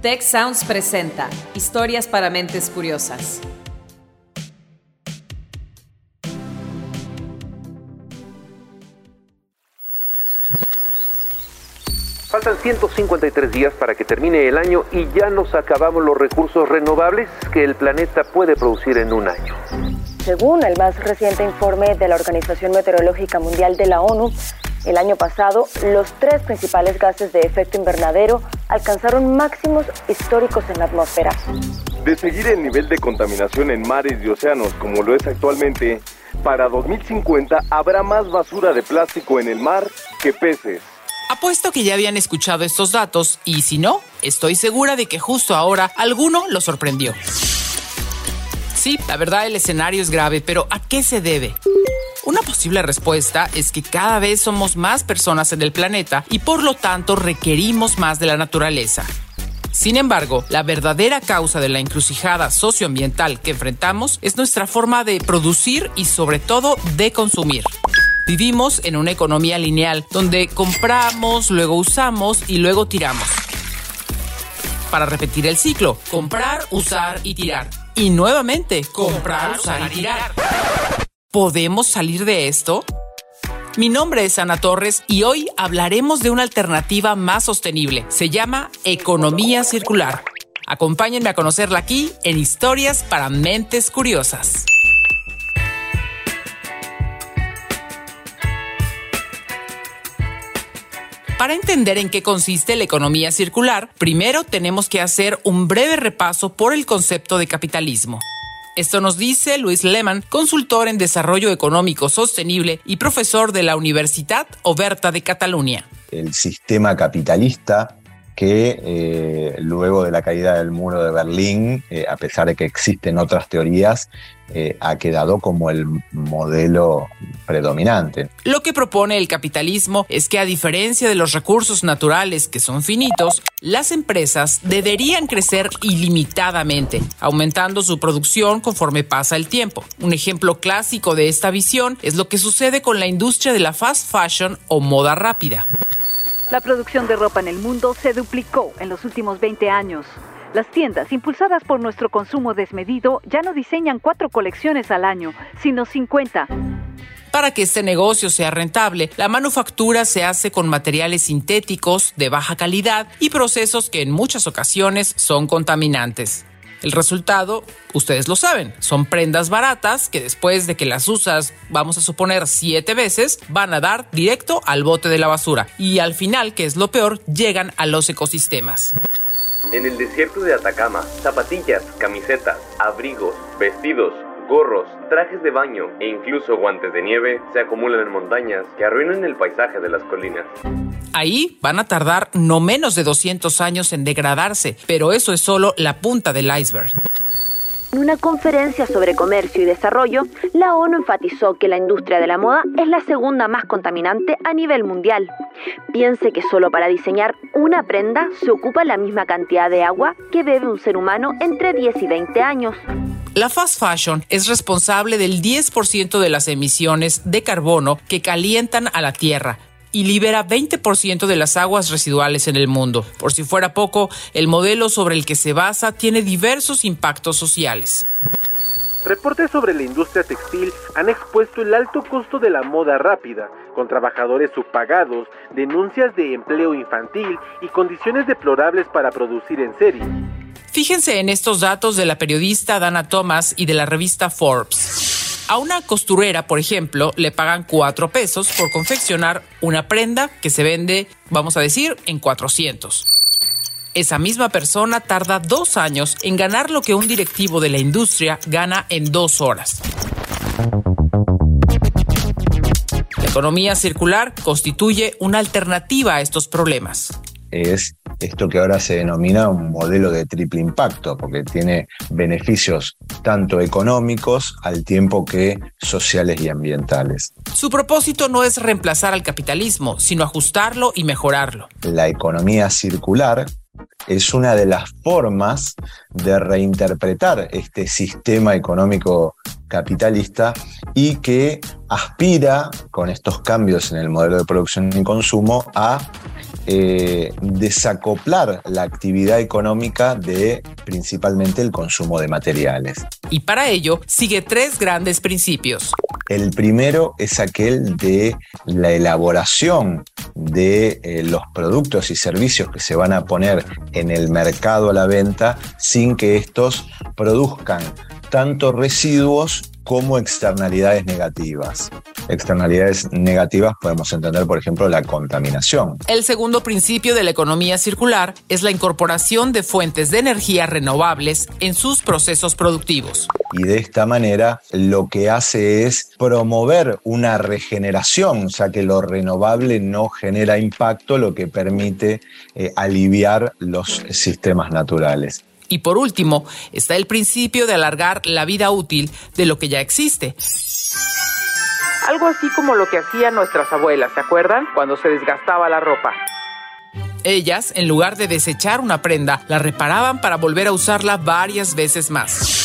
Tech Sounds presenta Historias para mentes curiosas. Faltan 153 días para que termine el año y ya nos acabamos los recursos renovables que el planeta puede producir en un año. Según el más reciente informe de la Organización Meteorológica Mundial de la ONU, el año pasado, los tres principales gases de efecto invernadero alcanzaron máximos históricos en la atmósfera. De seguir el nivel de contaminación en mares y océanos como lo es actualmente, para 2050 habrá más basura de plástico en el mar que peces. Apuesto que ya habían escuchado estos datos y si no, estoy segura de que justo ahora alguno lo sorprendió. Sí, la verdad el escenario es grave, pero ¿a qué se debe? Una posible respuesta es que cada vez somos más personas en el planeta y por lo tanto requerimos más de la naturaleza. Sin embargo, la verdadera causa de la encrucijada socioambiental que enfrentamos es nuestra forma de producir y sobre todo de consumir. Vivimos en una economía lineal donde compramos, luego usamos y luego tiramos. Para repetir el ciclo, comprar, usar y tirar. Y nuevamente, comprar, usar y tirar. ¿Podemos salir de esto? Mi nombre es Ana Torres y hoy hablaremos de una alternativa más sostenible. Se llama economía circular. Acompáñenme a conocerla aquí en Historias para Mentes Curiosas. Para entender en qué consiste la economía circular, primero tenemos que hacer un breve repaso por el concepto de capitalismo. Esto nos dice Luis Lehmann, consultor en desarrollo económico sostenible y profesor de la Universidad Oberta de Cataluña. El sistema capitalista que eh, luego de la caída del muro de Berlín, eh, a pesar de que existen otras teorías, eh, ha quedado como el modelo predominante. Lo que propone el capitalismo es que a diferencia de los recursos naturales que son finitos, las empresas deberían crecer ilimitadamente, aumentando su producción conforme pasa el tiempo. Un ejemplo clásico de esta visión es lo que sucede con la industria de la fast fashion o moda rápida. La producción de ropa en el mundo se duplicó en los últimos 20 años. Las tiendas, impulsadas por nuestro consumo desmedido, ya no diseñan cuatro colecciones al año, sino 50. Para que este negocio sea rentable, la manufactura se hace con materiales sintéticos de baja calidad y procesos que en muchas ocasiones son contaminantes. El resultado, ustedes lo saben, son prendas baratas que después de que las usas, vamos a suponer, siete veces, van a dar directo al bote de la basura y al final, que es lo peor, llegan a los ecosistemas. En el desierto de Atacama, zapatillas, camisetas, abrigos, vestidos, gorros, trajes de baño e incluso guantes de nieve se acumulan en montañas que arruinan el paisaje de las colinas. Ahí van a tardar no menos de 200 años en degradarse, pero eso es solo la punta del iceberg. En una conferencia sobre comercio y desarrollo, la ONU enfatizó que la industria de la moda es la segunda más contaminante a nivel mundial. Piense que solo para diseñar una prenda se ocupa la misma cantidad de agua que bebe un ser humano entre 10 y 20 años. La fast fashion es responsable del 10% de las emisiones de carbono que calientan a la Tierra y libera 20% de las aguas residuales en el mundo. Por si fuera poco, el modelo sobre el que se basa tiene diversos impactos sociales. Reportes sobre la industria textil han expuesto el alto costo de la moda rápida, con trabajadores subpagados, denuncias de empleo infantil y condiciones deplorables para producir en serie. Fíjense en estos datos de la periodista Dana Thomas y de la revista Forbes. A una costurera, por ejemplo, le pagan 4 pesos por confeccionar una prenda que se vende, vamos a decir, en 400. Esa misma persona tarda dos años en ganar lo que un directivo de la industria gana en dos horas. La economía circular constituye una alternativa a estos problemas. Es esto que ahora se denomina un modelo de triple impacto, porque tiene beneficios tanto económicos al tiempo que sociales y ambientales. Su propósito no es reemplazar al capitalismo, sino ajustarlo y mejorarlo. La economía circular es una de las formas de reinterpretar este sistema económico capitalista y que aspira con estos cambios en el modelo de producción y consumo a eh, desacoplar la actividad económica de principalmente el consumo de materiales. Y para ello sigue tres grandes principios. El primero es aquel de la elaboración de eh, los productos y servicios que se van a poner en el mercado a la venta sin que estos produzcan tanto residuos como externalidades negativas. Externalidades negativas podemos entender, por ejemplo, la contaminación. El segundo principio de la economía circular es la incorporación de fuentes de energía renovables en sus procesos productivos. Y de esta manera lo que hace es promover una regeneración, o sea que lo renovable no genera impacto, lo que permite eh, aliviar los sistemas naturales. Y por último, está el principio de alargar la vida útil de lo que ya existe. Algo así como lo que hacían nuestras abuelas, ¿se acuerdan? Cuando se desgastaba la ropa. Ellas, en lugar de desechar una prenda, la reparaban para volver a usarla varias veces más.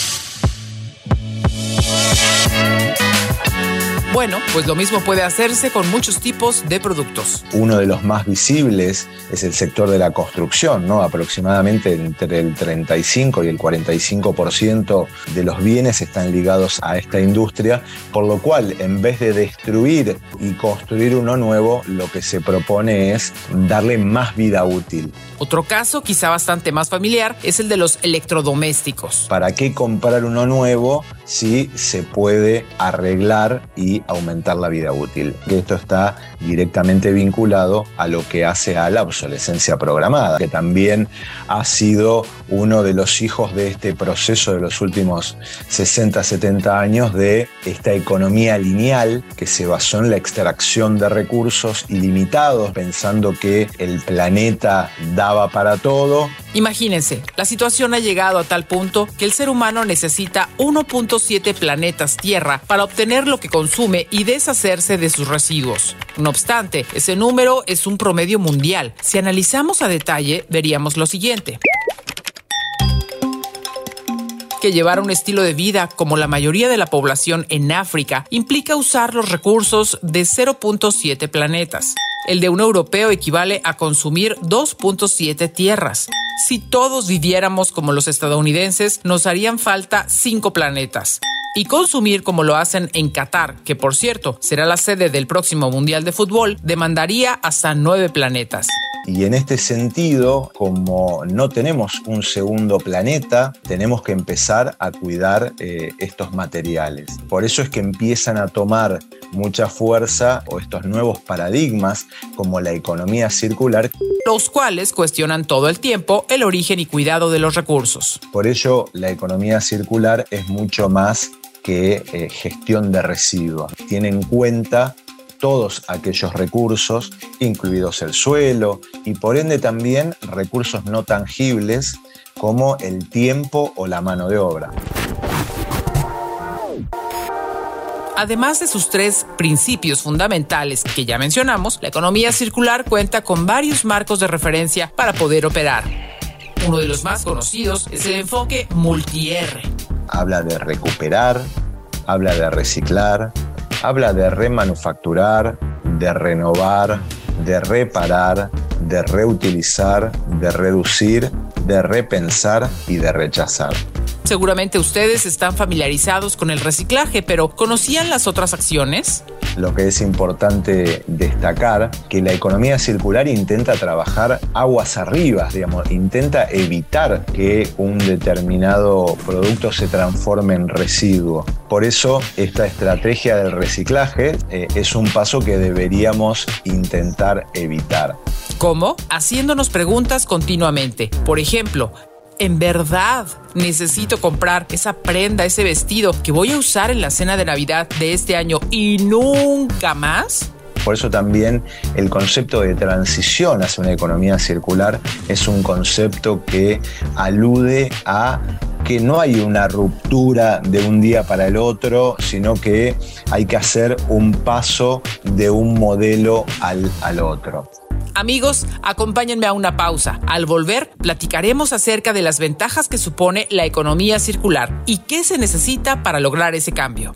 Bueno, pues lo mismo puede hacerse con muchos tipos de productos. Uno de los más visibles es el sector de la construcción, ¿no? Aproximadamente entre el 35 y el 45% de los bienes están ligados a esta industria, por lo cual en vez de destruir y construir uno nuevo, lo que se propone es darle más vida útil. Otro caso, quizá bastante más familiar, es el de los electrodomésticos. ¿Para qué comprar uno nuevo si se puede arreglar y aumentar la vida útil? Esto está directamente vinculado a lo que hace a la obsolescencia programada, que también ha sido uno de los hijos de este proceso de los últimos 60, 70 años de esta economía lineal que se basó en la extracción de recursos ilimitados, pensando que el planeta daba para todo. Imagínense, la situación ha llegado a tal punto que el ser humano necesita 1.7 planetas Tierra para obtener lo que consume y deshacerse de sus residuos. No obstante, ese número es un promedio mundial. Si analizamos a detalle, veríamos lo siguiente que llevar un estilo de vida como la mayoría de la población en África implica usar los recursos de 0.7 planetas. El de un europeo equivale a consumir 2.7 tierras. Si todos viviéramos como los estadounidenses, nos harían falta 5 planetas. Y consumir como lo hacen en Qatar, que por cierto será la sede del próximo Mundial de Fútbol, demandaría hasta 9 planetas. Y en este sentido, como no tenemos un segundo planeta, tenemos que empezar a cuidar eh, estos materiales. Por eso es que empiezan a tomar mucha fuerza o estos nuevos paradigmas como la economía circular. Los cuales cuestionan todo el tiempo el origen y cuidado de los recursos. Por ello, la economía circular es mucho más que eh, gestión de residuos. Tiene en cuenta todos aquellos recursos, incluidos el suelo y por ende también recursos no tangibles como el tiempo o la mano de obra. Además de sus tres principios fundamentales que ya mencionamos, la economía circular cuenta con varios marcos de referencia para poder operar. Uno de los más conocidos es el enfoque multi-R. Habla de recuperar, habla de reciclar, habla de remanufacturar, de renovar, de reparar, de reutilizar, de reducir, de repensar y de rechazar. Seguramente ustedes están familiarizados con el reciclaje, pero ¿conocían las otras acciones? Lo que es importante destacar que la economía circular intenta trabajar aguas arriba, digamos, intenta evitar que un determinado producto se transforme en residuo. Por eso esta estrategia del reciclaje eh, es un paso que deberíamos intentar evitar. ¿Cómo? Haciéndonos preguntas continuamente. Por ejemplo, en verdad necesito comprar esa prenda, ese vestido que voy a usar en la cena de Navidad de este año y nunca más? Por eso también el concepto de transición hacia una economía circular es un concepto que alude a que no hay una ruptura de un día para el otro, sino que hay que hacer un paso de un modelo al, al otro. Amigos, acompáñenme a una pausa. Al volver, platicaremos acerca de las ventajas que supone la economía circular y qué se necesita para lograr ese cambio.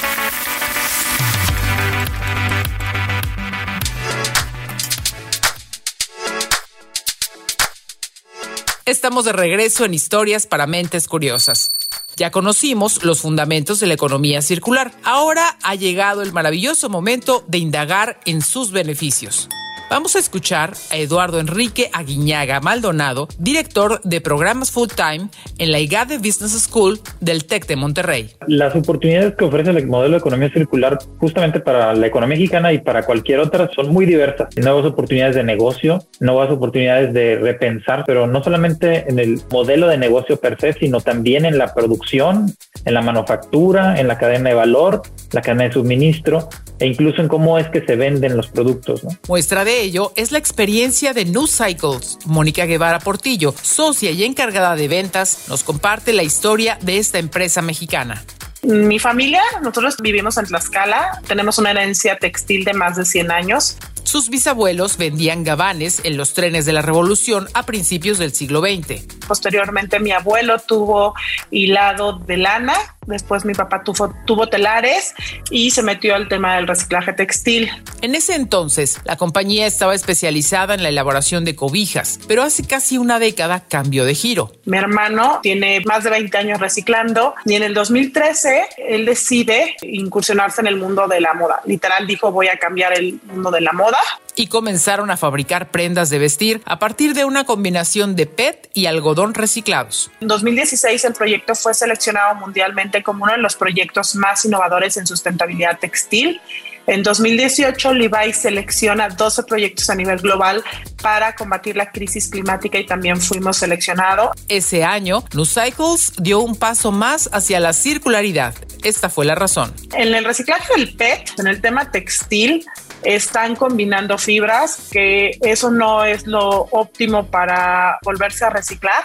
Estamos de regreso en Historias para Mentes Curiosas. Ya conocimos los fundamentos de la economía circular. Ahora ha llegado el maravilloso momento de indagar en sus beneficios. Vamos a escuchar a Eduardo Enrique Aguiñaga Maldonado, director de programas full time en la IGADE Business School del TEC de Monterrey. Las oportunidades que ofrece el modelo de economía circular justamente para la economía mexicana y para cualquier otra son muy diversas. Nuevas oportunidades de negocio, nuevas oportunidades de repensar, pero no solamente en el modelo de negocio per se, sino también en la producción, en la manufactura, en la cadena de valor, la cadena de suministro e incluso en cómo es que se venden los productos. Muestra de ello es la experiencia de New Cycles. Mónica Guevara Portillo, socia y encargada de ventas, nos comparte la historia de esta empresa mexicana. Mi familia, nosotros vivimos en Tlaxcala, tenemos una herencia textil de más de 100 años. Sus bisabuelos vendían gabanes en los trenes de la Revolución a principios del siglo XX. Posteriormente mi abuelo tuvo hilado de lana, después mi papá tuvo, tuvo telares y se metió al tema del reciclaje textil. En ese entonces, la compañía estaba especializada en la elaboración de cobijas, pero hace casi una década cambió de giro. Mi hermano tiene más de 20 años reciclando y en el 2013 él decide incursionarse en el mundo de la moda. Literal dijo voy a cambiar el mundo de la moda y comenzaron a fabricar prendas de vestir a partir de una combinación de PET y algodón reciclados. En 2016 el proyecto fue seleccionado mundialmente como uno de los proyectos más innovadores en sustentabilidad textil. En 2018, Levi selecciona 12 proyectos a nivel global para combatir la crisis climática y también fuimos seleccionados. Ese año, Cycles dio un paso más hacia la circularidad. Esta fue la razón. En el reciclaje del PET, en el tema textil, están combinando fibras, que eso no es lo óptimo para volverse a reciclar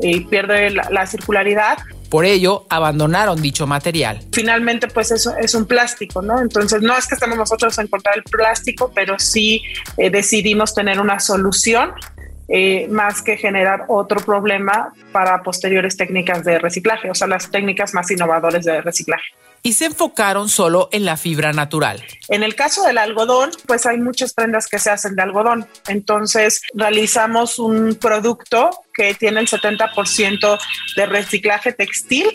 y pierde la, circularidad. Por ello, abandonaron dicho material. Finalmente, pues eso es un plástico, ¿no? Entonces, no es que estemos nosotros en contra del plástico, pero sí eh, decidimos tener una solución eh, más que generar otro problema para posteriores técnicas de reciclaje, o sea, las técnicas más innovadoras de reciclaje y se enfocaron solo en la fibra natural. En el caso del algodón, pues hay muchas prendas que se hacen de algodón. Entonces realizamos un producto que tiene el 70% de reciclaje textil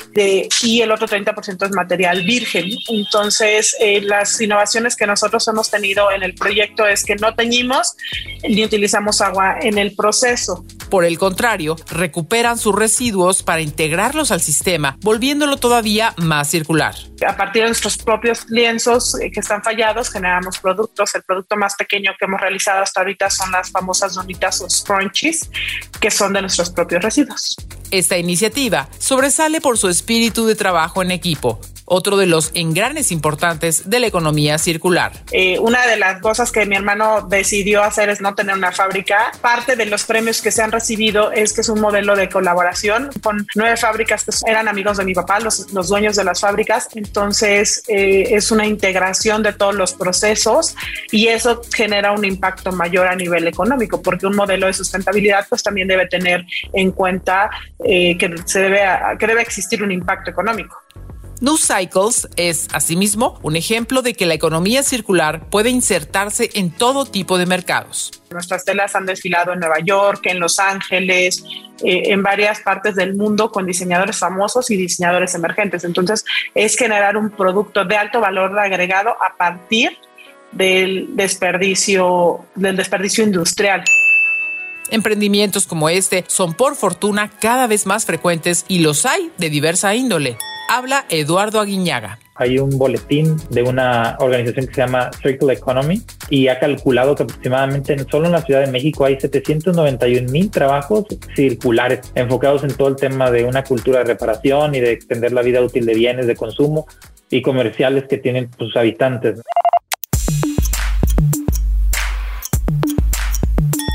y el otro 30% es material virgen. Entonces, eh, las innovaciones que nosotros hemos tenido en el proyecto es que no teñimos ni utilizamos agua en el proceso. Por el contrario, recuperan sus residuos para integrarlos al sistema, volviéndolo todavía más circular. A partir de nuestros propios lienzos eh, que están fallados, generamos productos. El producto más pequeño que hemos realizado hasta ahorita son las famosas donitas o scrunchies, que son de nuestros propios residuos. Esta iniciativa sobresale por su espíritu de trabajo en equipo, otro de los engranes importantes de la economía circular. Eh, una de las cosas que mi hermano decidió hacer es no tener una fábrica. Parte de los premios que se han recibido es que es un modelo de colaboración con nueve fábricas que eran amigos de mi papá, los, los dueños de las fábricas. Entonces eh, es una integración de todos los procesos y eso genera un impacto mayor a nivel económico porque un modelo de sustentabilidad pues también debe tener en cuenta eh, que, se debe, que debe existir un impacto económico. New Cycles es, asimismo, un ejemplo de que la economía circular puede insertarse en todo tipo de mercados. Nuestras telas han desfilado en Nueva York, en Los Ángeles, eh, en varias partes del mundo con diseñadores famosos y diseñadores emergentes. Entonces, es generar un producto de alto valor agregado a partir del desperdicio, del desperdicio industrial. Emprendimientos como este son por fortuna cada vez más frecuentes y los hay de diversa índole habla Eduardo Aguiñaga. Hay un boletín de una organización que se llama Circle Economy y ha calculado que aproximadamente solo en la Ciudad de México hay 791 mil trabajos circulares enfocados en todo el tema de una cultura de reparación y de extender la vida útil de bienes de consumo y comerciales que tienen sus habitantes.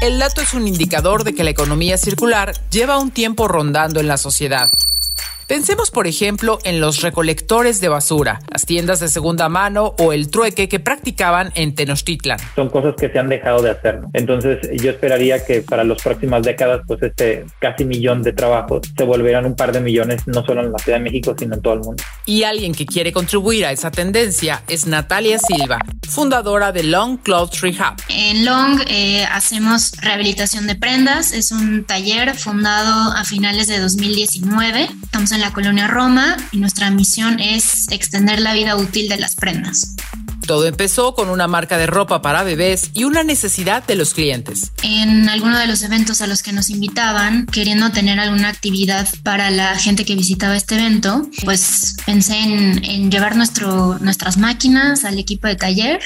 El dato es un indicador de que la economía circular lleva un tiempo rondando en la sociedad. Pensemos, por ejemplo, en los recolectores de basura, las tiendas de segunda mano o el trueque que practicaban en Tenochtitlan. Son cosas que se han dejado de hacer. Entonces, yo esperaría que para las próximas décadas, pues este casi millón de trabajos se volvieran un par de millones, no solo en la Ciudad de México, sino en todo el mundo. Y alguien que quiere contribuir a esa tendencia es Natalia Silva, fundadora de Long Clothes Rehab. En Long eh, hacemos rehabilitación de prendas. Es un taller fundado a finales de 2019. Estamos en la colonia Roma y nuestra misión es extender la vida útil de las prendas. Todo empezó con una marca de ropa para bebés y una necesidad de los clientes. En alguno de los eventos a los que nos invitaban, queriendo tener alguna actividad para la gente que visitaba este evento, pues pensé en, en llevar nuestro, nuestras máquinas al equipo de taller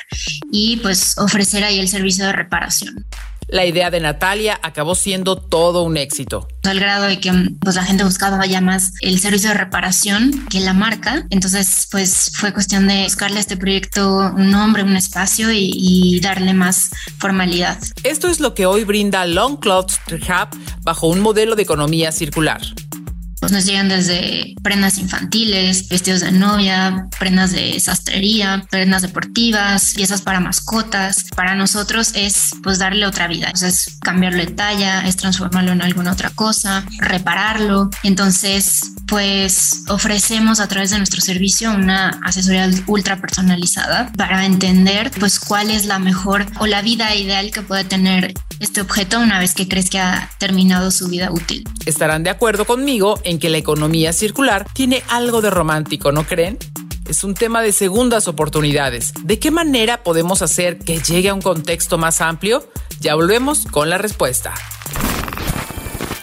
y pues ofrecer ahí el servicio de reparación. La idea de Natalia acabó siendo todo un éxito. Al grado de que pues, la gente buscaba ya más el servicio de reparación que la marca. Entonces, pues fue cuestión de buscarle a este proyecto un nombre, un espacio y, y darle más formalidad. Esto es lo que hoy brinda Long Clothes Rehab bajo un modelo de economía circular. Pues nos llegan desde prendas infantiles, vestidos de novia, prendas de sastrería, prendas deportivas, piezas para mascotas. Para nosotros es pues darle otra vida, o sea, es cambiarle talla, es transformarlo en alguna otra cosa, repararlo. Entonces, pues ofrecemos a través de nuestro servicio una asesoría ultra personalizada para entender pues cuál es la mejor o la vida ideal que puede tener este objeto una vez que crees que ha terminado su vida útil. Estarán de acuerdo conmigo en que la economía circular tiene algo de romántico, ¿no creen? Es un tema de segundas oportunidades. ¿De qué manera podemos hacer que llegue a un contexto más amplio? Ya volvemos con la respuesta.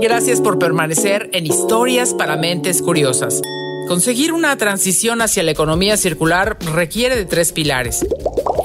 Gracias por permanecer en Historias para Mentes Curiosas. Conseguir una transición hacia la economía circular requiere de tres pilares.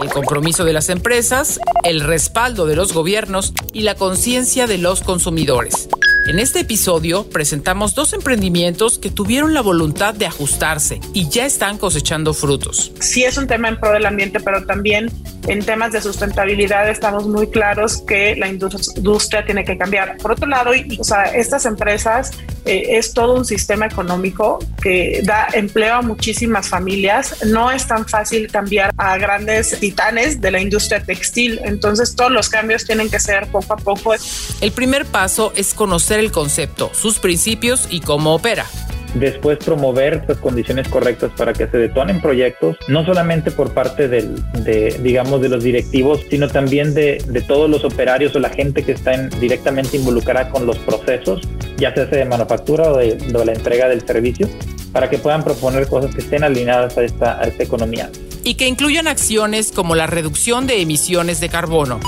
El compromiso de las empresas, el respaldo de los gobiernos y la conciencia de los consumidores. En este episodio presentamos dos emprendimientos que tuvieron la voluntad de ajustarse y ya están cosechando frutos. Sí es un tema en pro del ambiente, pero también en temas de sustentabilidad estamos muy claros que la industria tiene que cambiar. Por otro lado, o sea, estas empresas eh, es todo un sistema económico que da empleo a muchísimas familias. No es tan fácil cambiar a grandes titanes de la industria textil. Entonces todos los cambios tienen que ser poco a poco. El primer paso es conocer el concepto, sus principios y cómo opera después promover pues, condiciones correctas para que se detonen proyectos, no solamente por parte del, de, digamos, de los directivos, sino también de, de, todos los operarios o la gente que está en, directamente involucrada con los procesos, ya sea de manufactura o de, de, la entrega del servicio, para que puedan proponer cosas que estén alineadas a esta, a esta economía. Y que incluyan acciones como la reducción de emisiones de carbono,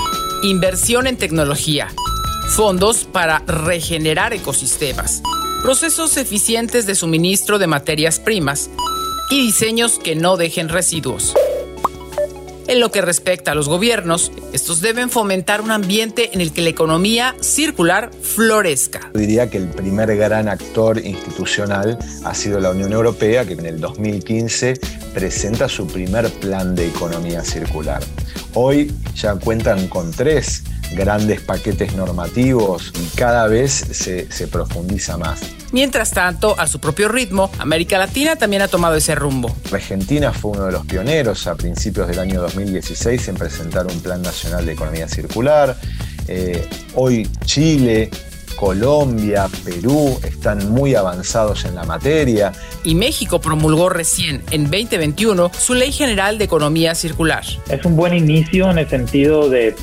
inversión en tecnología, fondos para regenerar ecosistemas, procesos eficientes de suministro de materias primas y diseños que no dejen residuos. En lo que respecta a los gobiernos, estos deben fomentar un ambiente en el que la economía circular florezca. Diría que el primer gran actor institucional ha sido la Unión Europea, que en el 2015 presenta su primer plan de economía circular. Hoy ya cuentan con tres grandes paquetes normativos y cada vez se, se, profundiza más. Mientras tanto, a su propio ritmo, América Latina también ha tomado ese rumbo. Argentina fue uno de los pioneros a principios del año 2016 en presentar un Plan Nacional de Economía Circular. Eh, hoy Chile Colombia, Perú están muy avanzados en la materia. Y México promulgó recién, en 2021, su Ley General de Economía Circular. Es un buen inicio en el sentido de,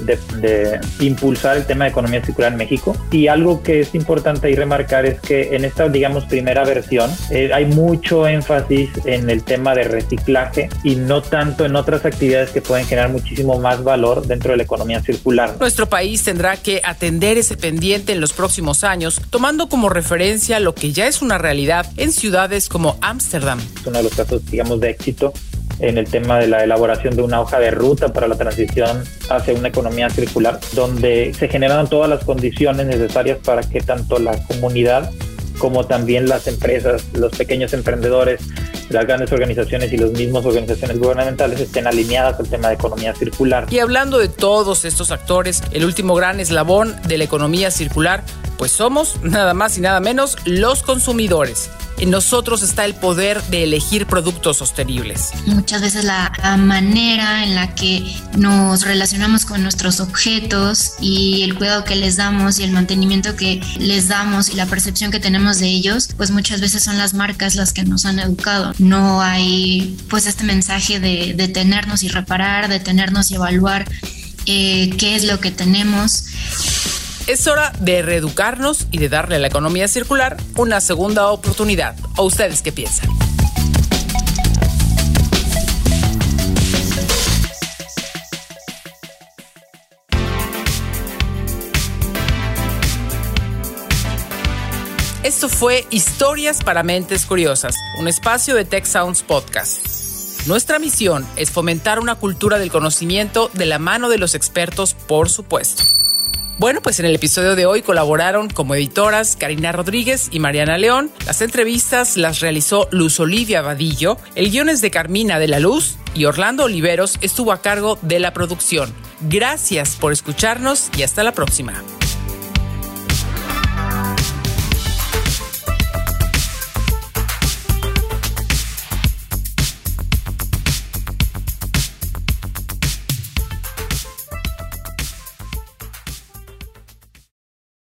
impulsar el tema de economía circular en México. Y algo que es importante ahí remarcar es que en esta, digamos, primera versión eh, hay mucho énfasis en el tema de reciclaje y no tanto en otras actividades que pueden generar muchísimo más valor dentro de la economía circular. Nuestro país tendrá que atender ese pendiente en los próximos años, tomando como referencia lo que ya es una realidad en ciudades como Ámsterdam. Es uno de los casos, digamos, de éxito en el tema de la elaboración de una hoja de ruta para la transición hacia una economía circular, donde se generaron todas las condiciones necesarias para que tanto la comunidad como también las empresas, los pequeños emprendedores, las grandes organizaciones y las mismas organizaciones gubernamentales estén alineadas al tema de economía circular. Y hablando de todos estos actores, el último gran eslabón de la economía circular, pues somos nada más y nada menos los consumidores en nosotros está el poder de elegir productos sostenibles. Muchas veces la, manera en la que nos relacionamos con nuestros objetos y el cuidado que les damos y el mantenimiento que les damos y la percepción que tenemos de ellos, pues muchas veces son las marcas las que nos han educado. No hay pues este mensaje de detenernos y reparar, detenernos y evaluar eh, qué es lo que tenemos. Es hora de reeducarnos y de darle a la economía circular una segunda oportunidad. ¿O ustedes qué piensan? Esto fue Historias para Mentes Curiosas, un espacio de Tech Sounds Podcast. Nuestra misión es fomentar una cultura del conocimiento de la mano de los expertos, por supuesto. Bueno, pues en el episodio de hoy colaboraron como editoras Karina Rodríguez y Mariana León. Las entrevistas las realizó Luz Olivia Vadillo. El guion es de Carmina de la Luz y Orlando Oliveros estuvo a cargo de la producción. Gracias por escucharnos y hasta la próxima.